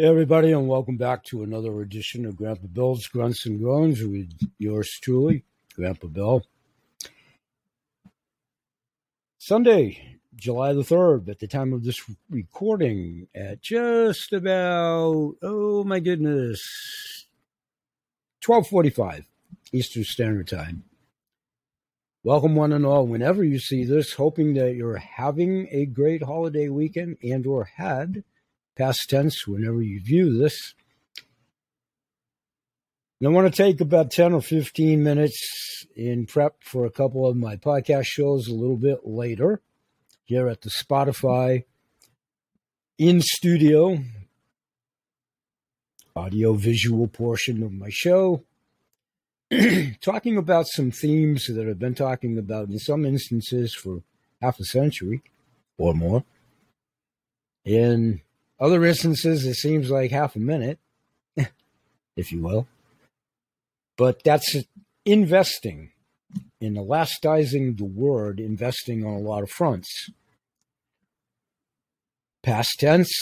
Hey, everybody, and welcome back to another edition of Grandpa Bill's Grunts and Groans with yours truly, Grandpa Bill. Sunday, July the 3rd, at the time of this recording, at just about, oh my goodness, 1245 Eastern Standard Time. Welcome one and all whenever you see this, hoping that you're having a great holiday weekend and or had past tense whenever you view this. And I want to take about 10 or 15 minutes in prep for a couple of my podcast shows a little bit later here at the Spotify in studio audio visual portion of my show. talking about some themes that I've been talking about in some instances for half a century or more. In other instances, it seems like half a minute, if you will. But that's investing in elasticizing the word, investing on a lot of fronts. Past tense,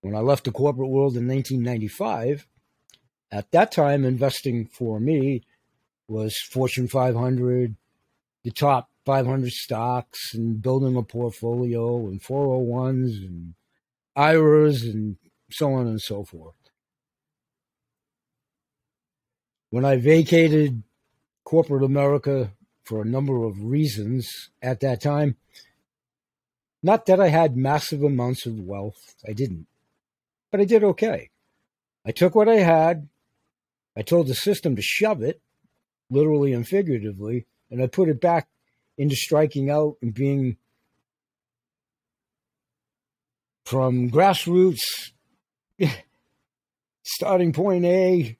when I left the corporate world in 1995, at that time, investing for me was Fortune 500, the top 500 stocks, and building a portfolio, and 401s, and IRAs, and so on and so forth. When I vacated corporate America for a number of reasons at that time, not that I had massive amounts of wealth, I didn't, but I did okay. I took what I had, I told the system to shove it, literally and figuratively, and I put it back into striking out and being from grassroots, starting point A,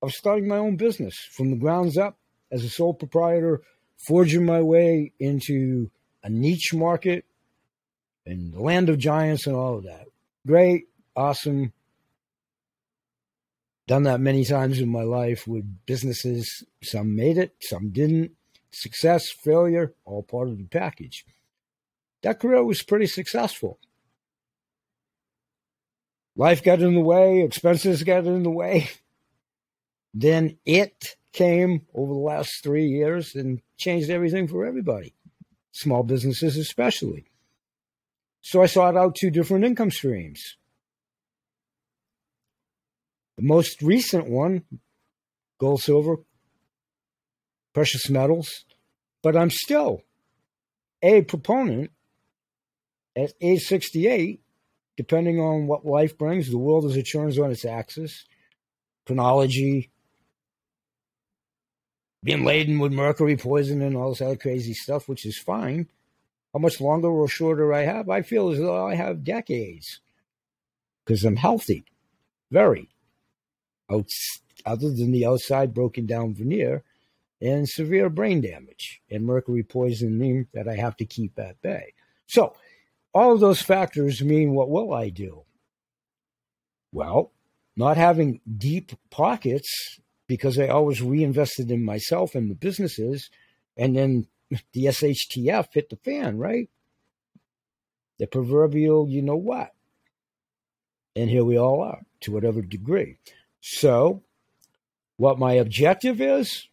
of starting my own business from the grounds up as a sole proprietor, forging my way into a niche market and the land of giants and all of that. Great, awesome, done that many times in my life with businesses. Some made it, some didn't. Success, failure, all part of the package. That career was pretty successful. Life got in the way, expenses got in the way. Then it came over the last three years and changed everything for everybody, small businesses especially. So I sought out two different income streams the most recent one, gold, silver, precious metals, but I'm still a proponent at age 68, depending on what life brings. The world as it turns on its axis, chronology, being laden with mercury poison and all this other crazy stuff, which is fine. How much longer or shorter I have? I feel as though I have decades because I'm healthy, very other than the outside broken down veneer and severe brain damage and mercury poisoning that I have to keep at bay. So, all of those factors mean what will I do? Well, not having deep pockets because I always reinvested in myself and the businesses, and then the SHTF hit the fan, right? The proverbial, you know what? And here we all are to whatever degree. So, what my objective is,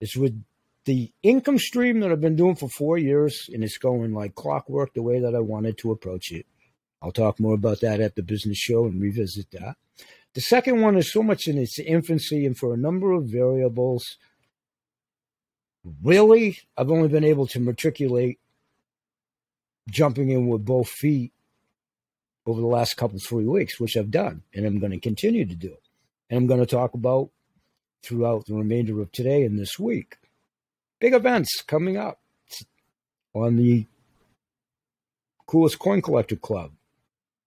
is with the income stream that I've been doing for four years, and it's going like clockwork the way that I wanted to approach it. I'll talk more about that at the business show and revisit that. The second one is so much in its infancy, and for a number of variables, really, I've only been able to matriculate jumping in with both feet over the last couple three weeks, which I've done, and I'm going to continue to do and I'm going to talk about throughout the remainder of today and this week. Big events coming up on the coolest coin collector club,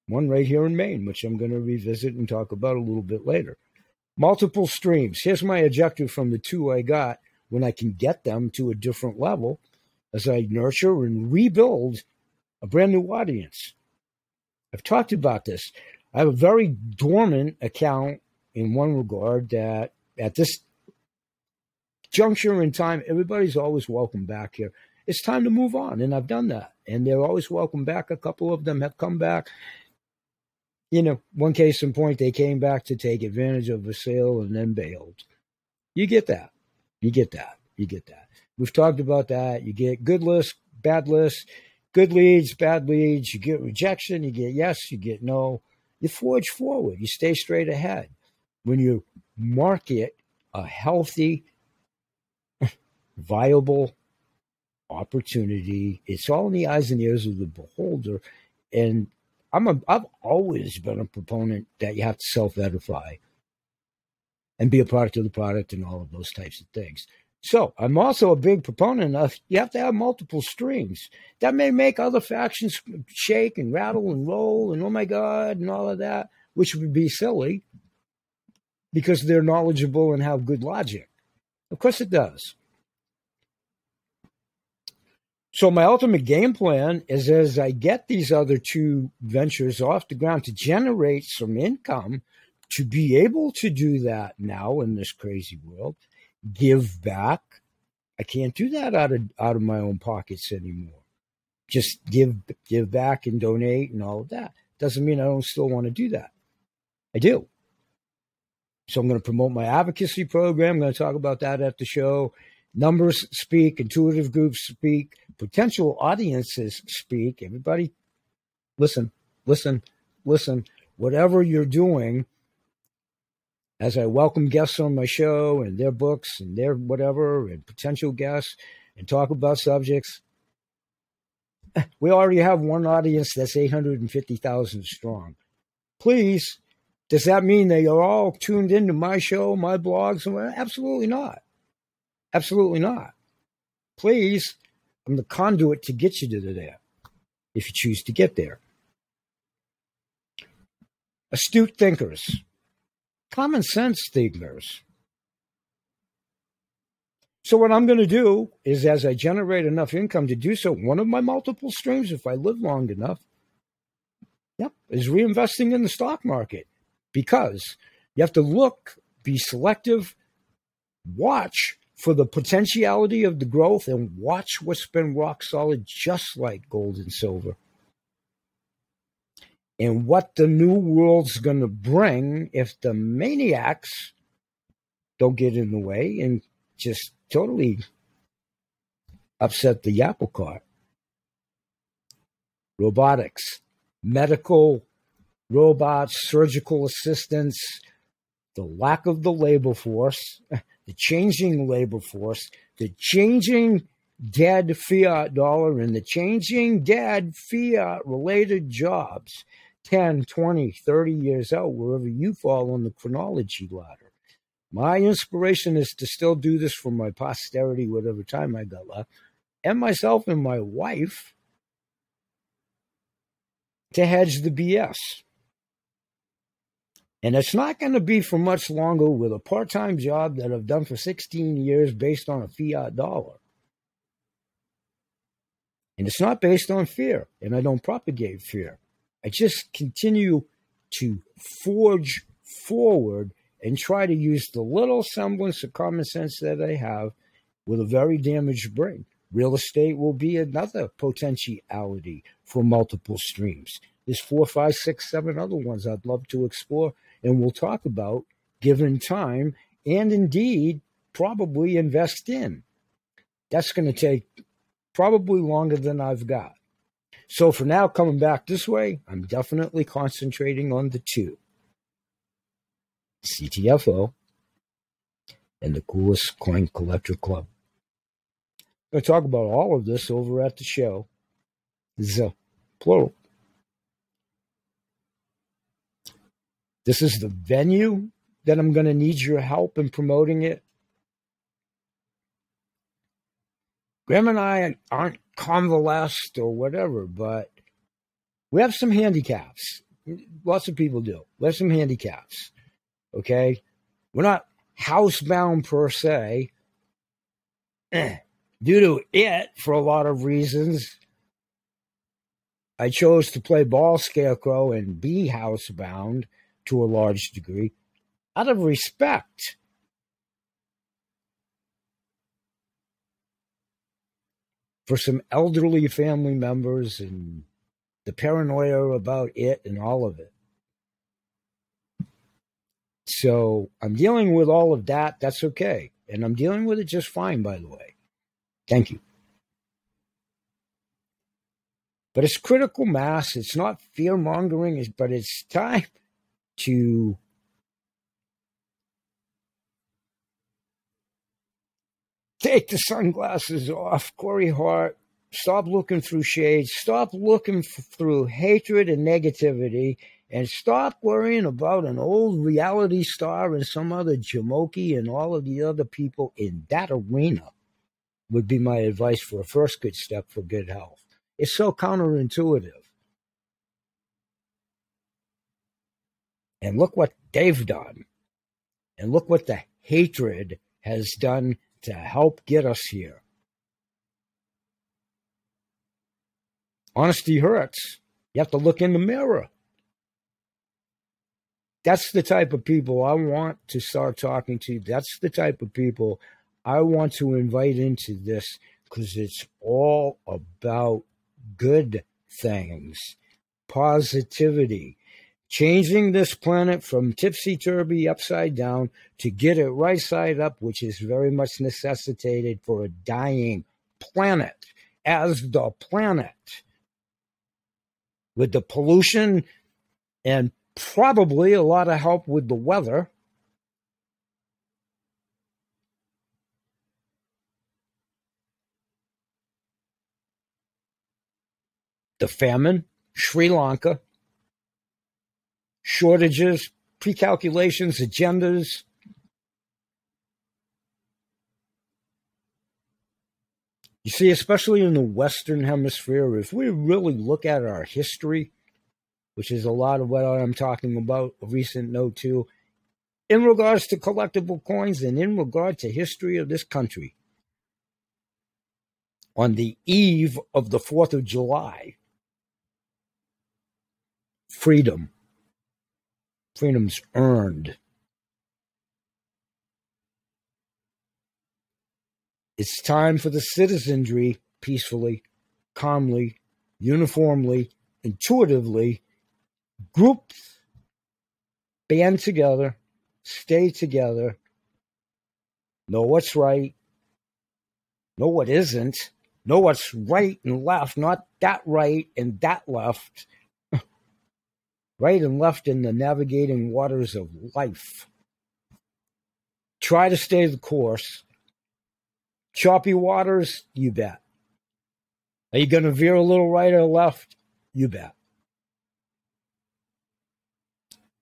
one right here in Maine, which I'm going to revisit and talk about a little bit later. Multiple streams. Here's my objective from the two I got when I can get them to a different level as I nurture and rebuild a brand new audience. I've talked about this. I have a very dormant account in one regard that at this juncture in time, everybody's always welcome back here. It's time to move on, and I've done that. And they're always welcome back. A couple of them have come back. you know, one case in point, they came back to take advantage of a sale and then bailed. You get that. You get that. You get that. We've talked about that. You get good lists, bad lists, good leads, bad leads. You get rejection. You get yes. You get no. You forge forward. You stay straight ahead. When you market a healthy, viable opportunity, it's all in the eyes and ears of the beholder. And I'm a, I've always been a proponent that you have to self edify and be a product of the product and all of those types of things. So I'm also a big proponent of you have to have multiple streams. That may make other factions shake and rattle and roll and oh my God and all of that, which would be silly because they're knowledgeable and have good logic. Of course it does. So my ultimate game plan is as I get these other two ventures off the ground to generate some income to be able to do that now in this crazy world, give back. I can't do that out of out of my own pockets anymore. Just give give back and donate and all of that. Doesn't mean I don't still want to do that. I do. So I'm going to promote my advocacy program. I'm going to talk about that at the show. Numbers speak, intuitive groups speak, potential audiences speak. Everybody, listen, listen, listen. Whatever you're doing, as I welcome guests on my show and their books and their whatever, and potential guests, and talk about subjects, we already have one audience that's 850,000 strong. Please, does that mean they are all tuned into my show, my blogs? Absolutely not. Absolutely not. Please, I'm the conduit to get you to there if you choose to get there. Astute thinkers, common sense thinkers. So, what I'm going to do is, as I generate enough income to do so, one of my multiple streams, if I live long enough, yep, is reinvesting in the stock market because you have to look, be selective, watch for the potentiality of the growth and watch what's been rock solid, just like gold and silver. And what the new world's going to bring if the maniacs don't get in the way and just totally upset the apple cart. Robotics, medical robots, surgical assistants, the lack of the labor force, the changing labor force, the changing dead fiat dollar, and the changing dead fiat related jobs 10, 20, 30 years out, wherever you fall on the chronology ladder. My inspiration is to still do this for my posterity, whatever time I got left, and myself and my wife to hedge the BS. And it's not going to be for much longer with a part time job that I've done for 16 years based on a fiat dollar. And it's not based on fear, and I don't propagate fear. I just continue to forge forward and try to use the little semblance of common sense that I have with a very damaged brain. Real estate will be another potentiality for multiple streams. There's four, five, six, seven other ones I'd love to explore and we'll talk about given time and indeed probably invest in. That's going to take probably longer than I've got. So for now, coming back this way, I'm definitely concentrating on the two CTFO and the coolest coin collector club. I'm going to talk about all of this over at the show. The plural. This is the venue that I'm going to need your help in promoting it. Graham and I aren't convalesced or whatever, but we have some handicaps. Lots of people do. We have some handicaps. Okay. We're not housebound per se. Due to it, for a lot of reasons, I chose to play ball scarecrow and be housebound to a large degree out of respect. For some elderly family members and the paranoia about it and all of it. So I'm dealing with all of that. That's okay. And I'm dealing with it just fine, by the way. Thank you. But it's critical mass. It's not fear mongering, but it's time to take the sunglasses off, Corey Hart. Stop looking through shades. Stop looking f- through hatred and negativity. And stop worrying about an old reality star and some other Jamoki and all of the other people in that arena, would be my advice for a first good step for good health. It's so counterintuitive. And look what they've done. And look what the hatred has done to help get us here. Honesty hurts. You have to look in the mirror. That's the type of people I want to start talking to. That's the type of people I want to invite into this because it's all about good things, positivity, changing this planet from tipsy turvy upside down to get it right side up, which is very much necessitated for a dying planet as the planet. With the pollution and probably a lot of help with the weather. The famine, Sri Lanka, shortages, pre-calculations, agendas. You see, especially in the Western Hemisphere, if we really look at our history, which is a lot of what I'm talking about, a recent note too, in regards to collectible coins and in regard to history of this country. On the eve of the 4th of July, freedom freedom's earned. It's time for the citizenry peacefully, calmly, uniformly, intuitively, groups band together, stay together, know what's right, know what isn't, know what's right and left, not that right and that left, right and left in the navigating waters of life. Try to stay the course. Choppy waters, you bet. Are you going to veer a little right or left? You bet.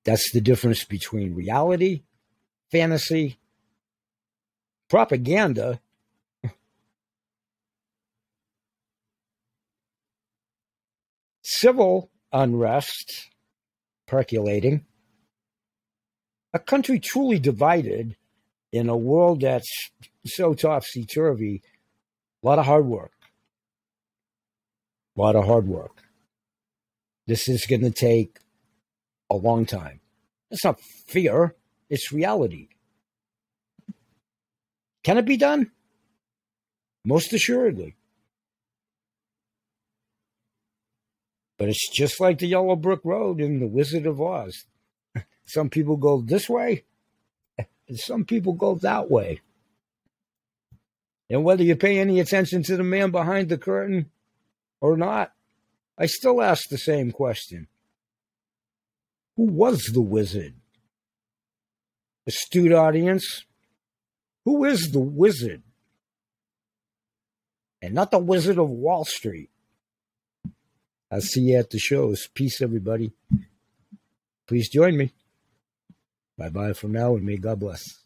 That's the difference between reality, fantasy, propaganda, civil unrest, percolating. A country truly divided in a world that's so topsy turvy. A lot of hard work. A lot of hard work. This is going to take a long time. It's not fear, it's reality. Can it be done? Most assuredly. But it's just like the Yellow Brick Road in The Wizard of Oz. Some people go this way, and some people go that way. And whether you pay any attention to the man behind the curtain or not, I still ask the same question Who was the wizard? Astute audience, who is the wizard? And not the wizard of Wall Street. I'll see you at the shows. Peace, everybody. Please join me. Bye bye from now, and may God bless.